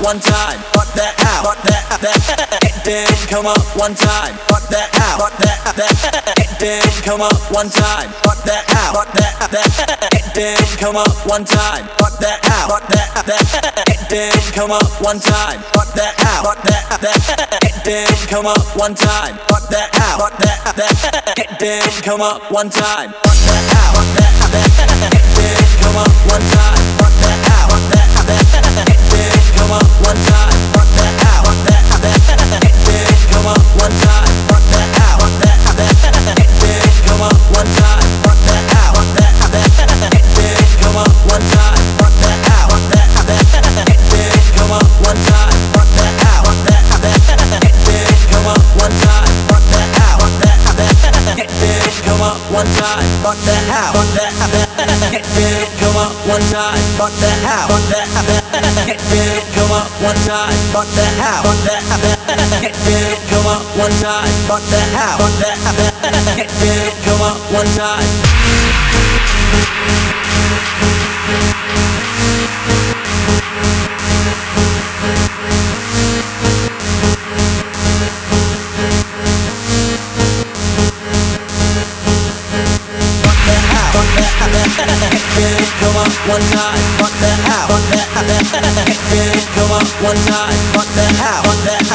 one time. Fuck that out. Fuck that that. Get down, come up one time. Fuck that out. Fuck that that. Get down, come up one time. Fuck that out. Fuck that that. Get down, come up one time. Fuck that out. Fuck that that. Get down, come up one time. Fuck that out. Fuck that that. Get down, come up one time. Fuck that out. Fuck that that. Get down, come up one time. Fuck that out. Fuck that that. Get down, come up one time. Fuck that out. Fuck that that. One time. Fuck that out. Fuck that that. That that that. That out. Fuck that that one time, but the how, come up one time, but the how, come up one time, but the how, come up one time? That. come up one time, that.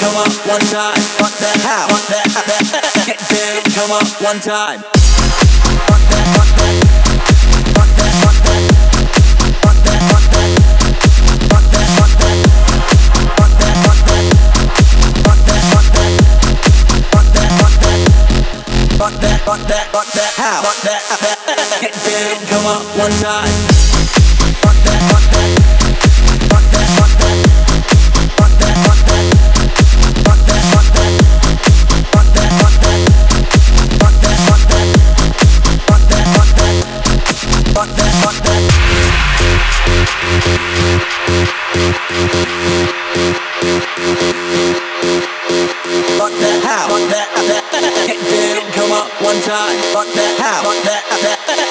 come up one time, that. come up one time. That, how? Get up one time. Fuck that, how? Fuck that, how?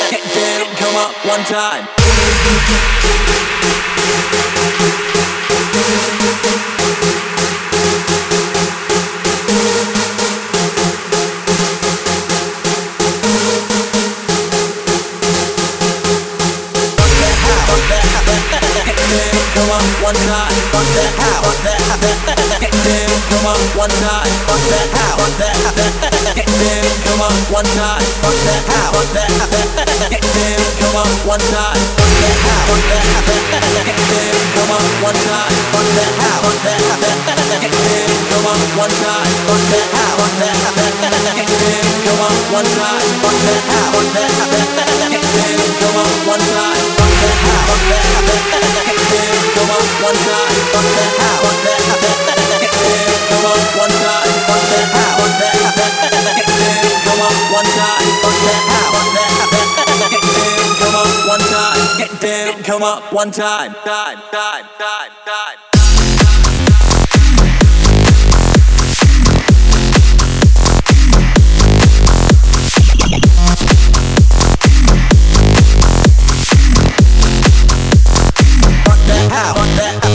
Get down up one time. One time, fuck that, fuck that, that down, come on, one night, fuck that, how, fuck that, get down, come on, one night, fuck that, how, fuck that, get down, come on, one night, fuck that, how, fuck that, get down, come on, one night, fuck that, how, fuck that, get down, come on, one night, fuck that, how, fuck that, get down, come on, one night, fuck that, how, fuck that, get down, come on, one night, fuck that, how, fuck that, get down, come on, one night, fuck that, how, fuck that come up one time, time, time, time, time. hell?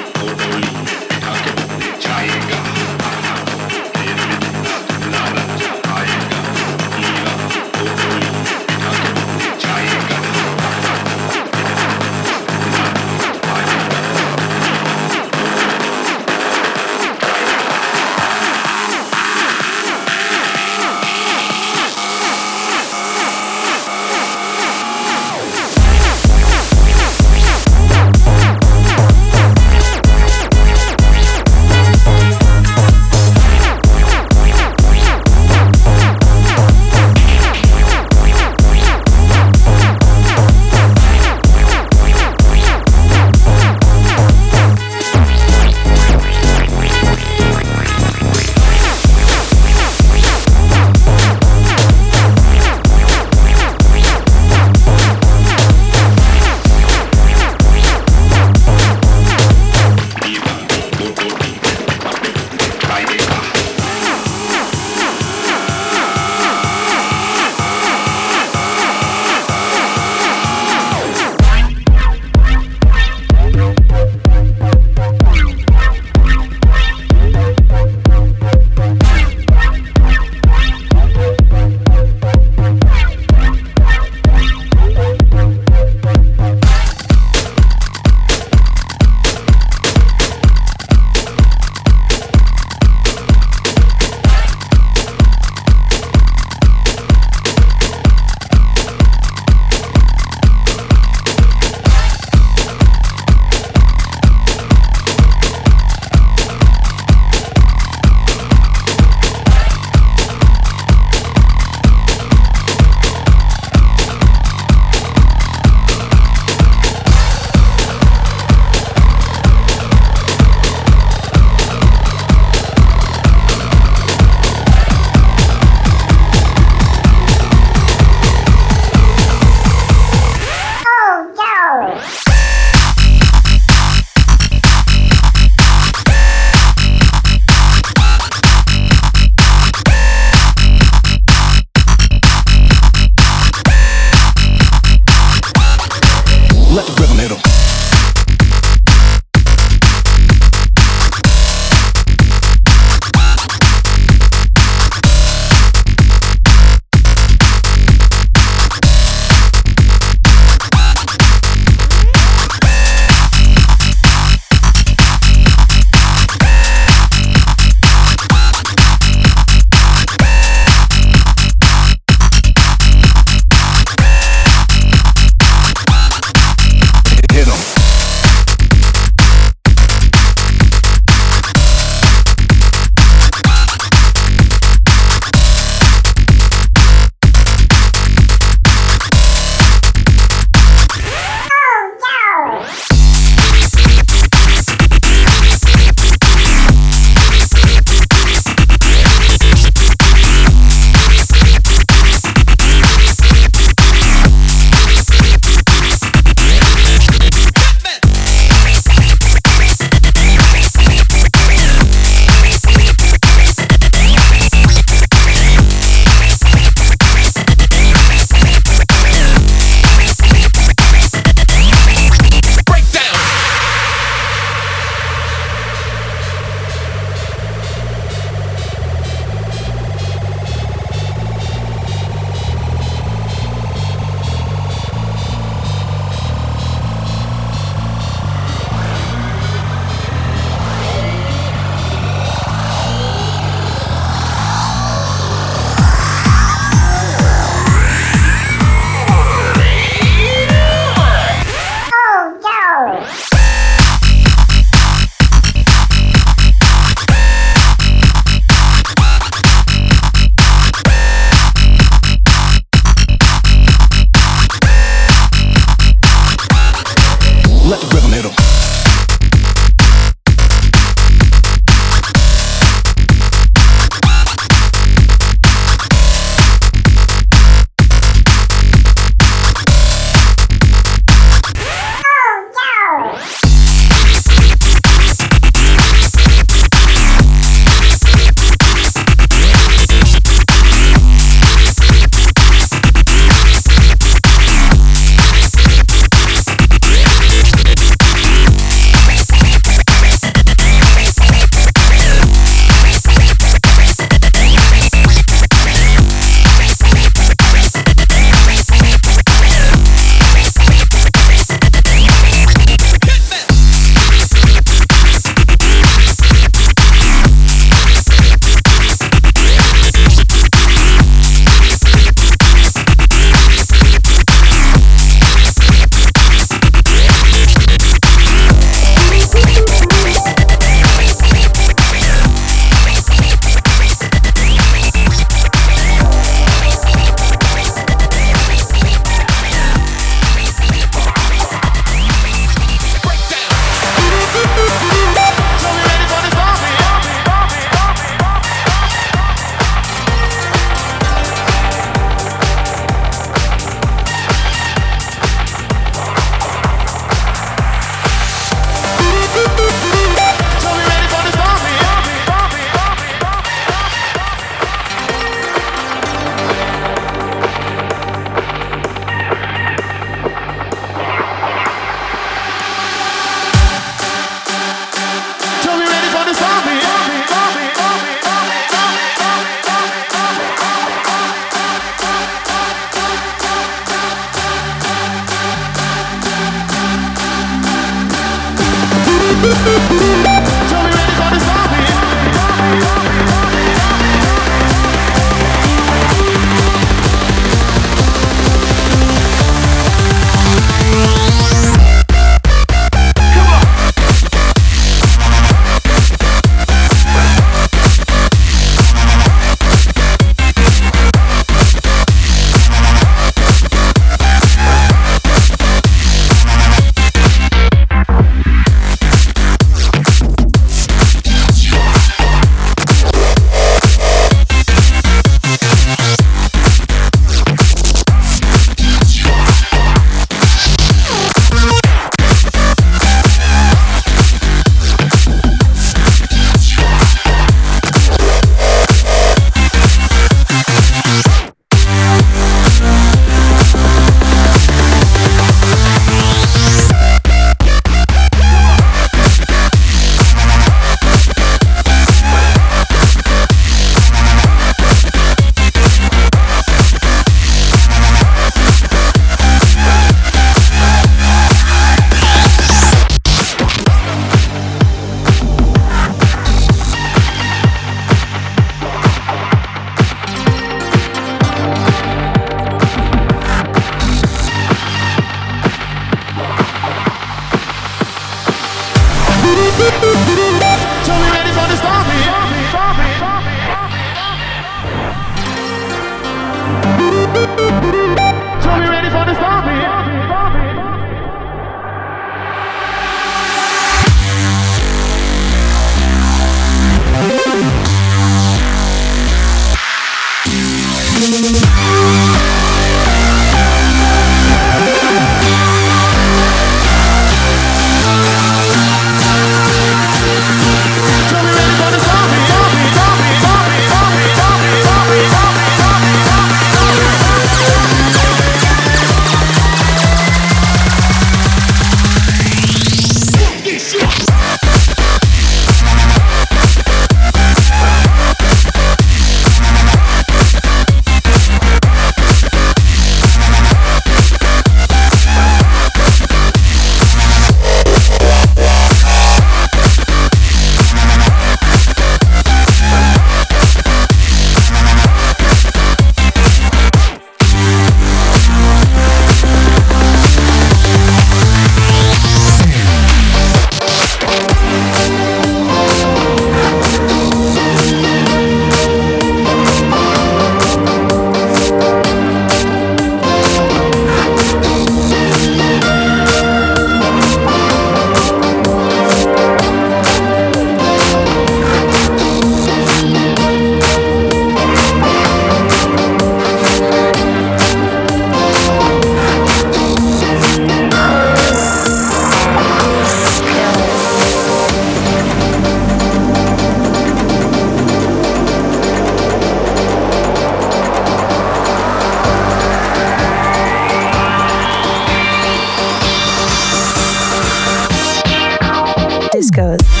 Blues goes.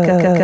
Go, go, go.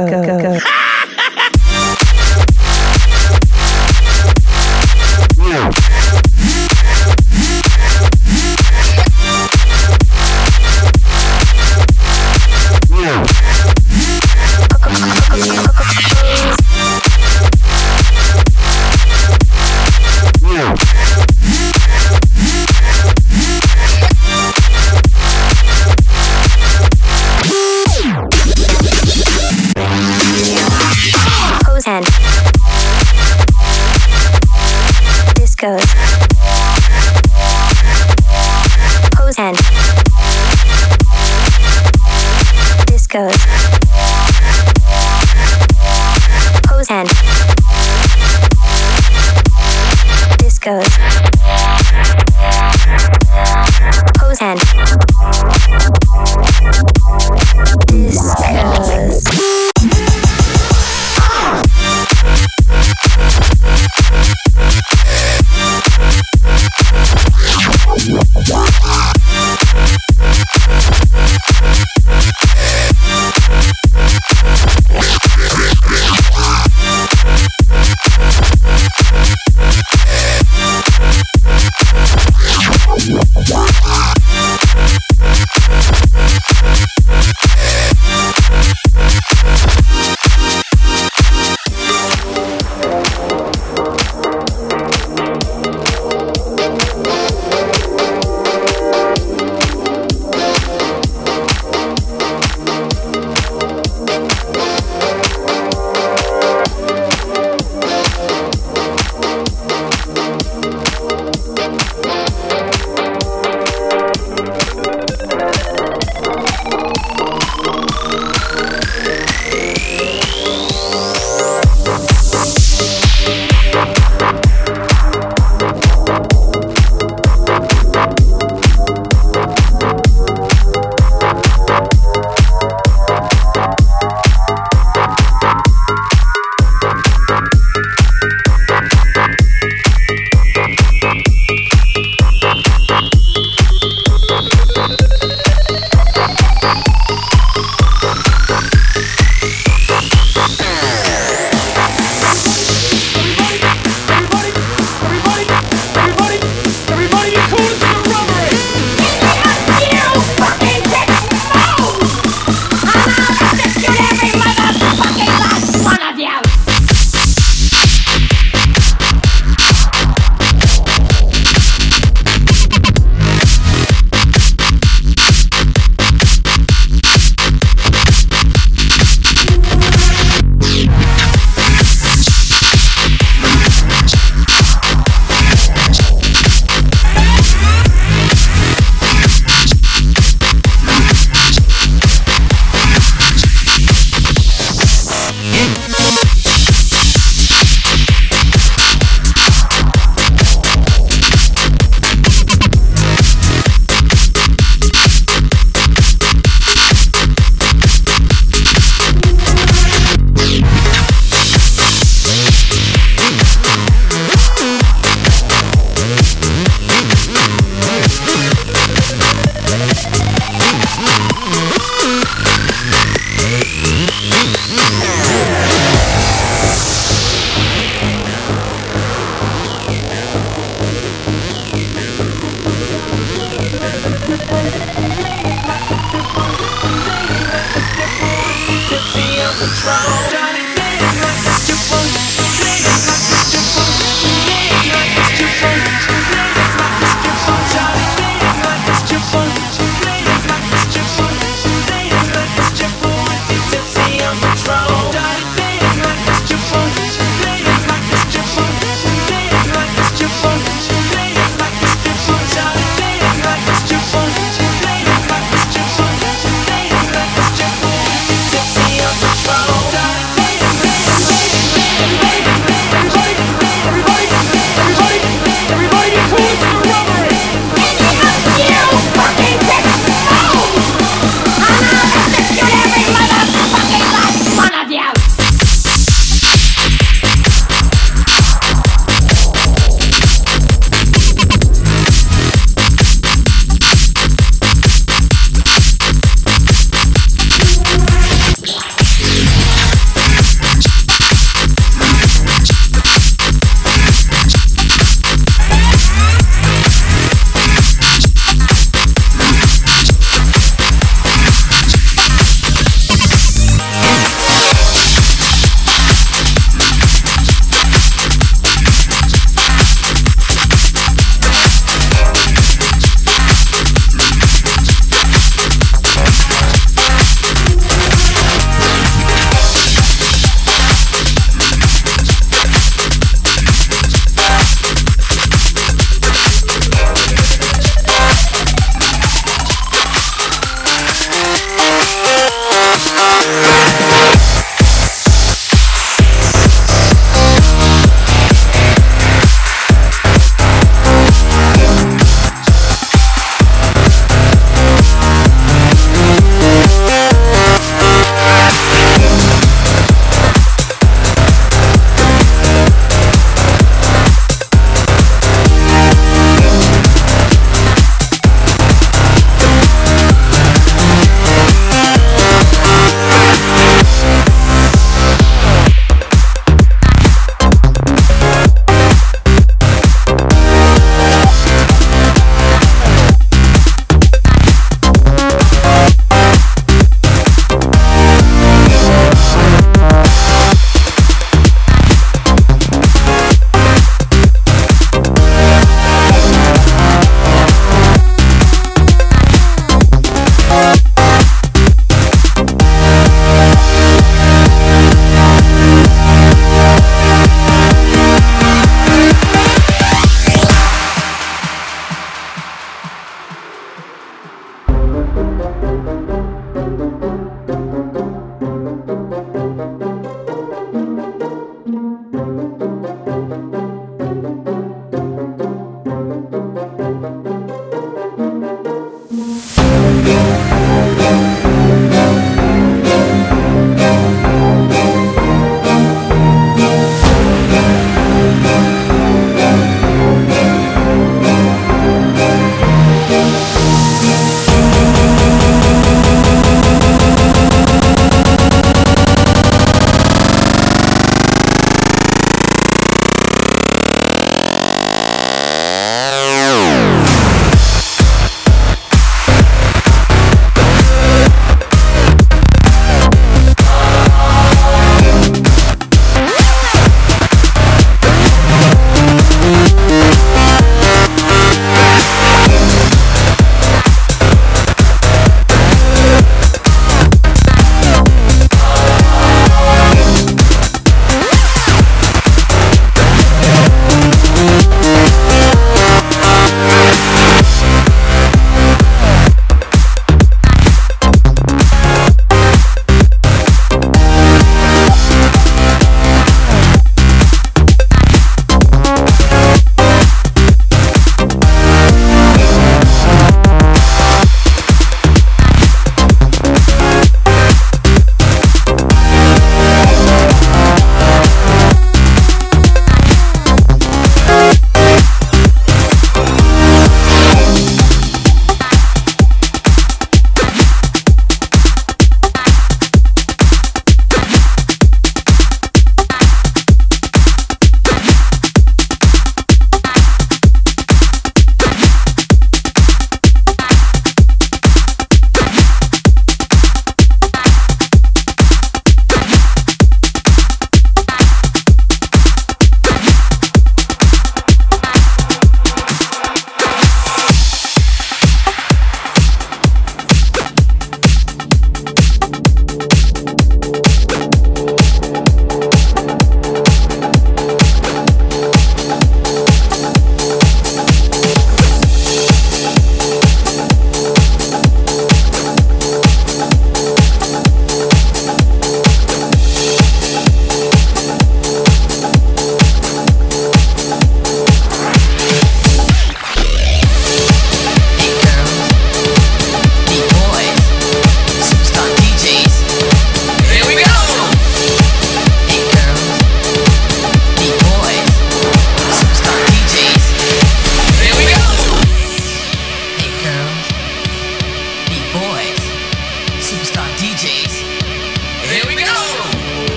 Control.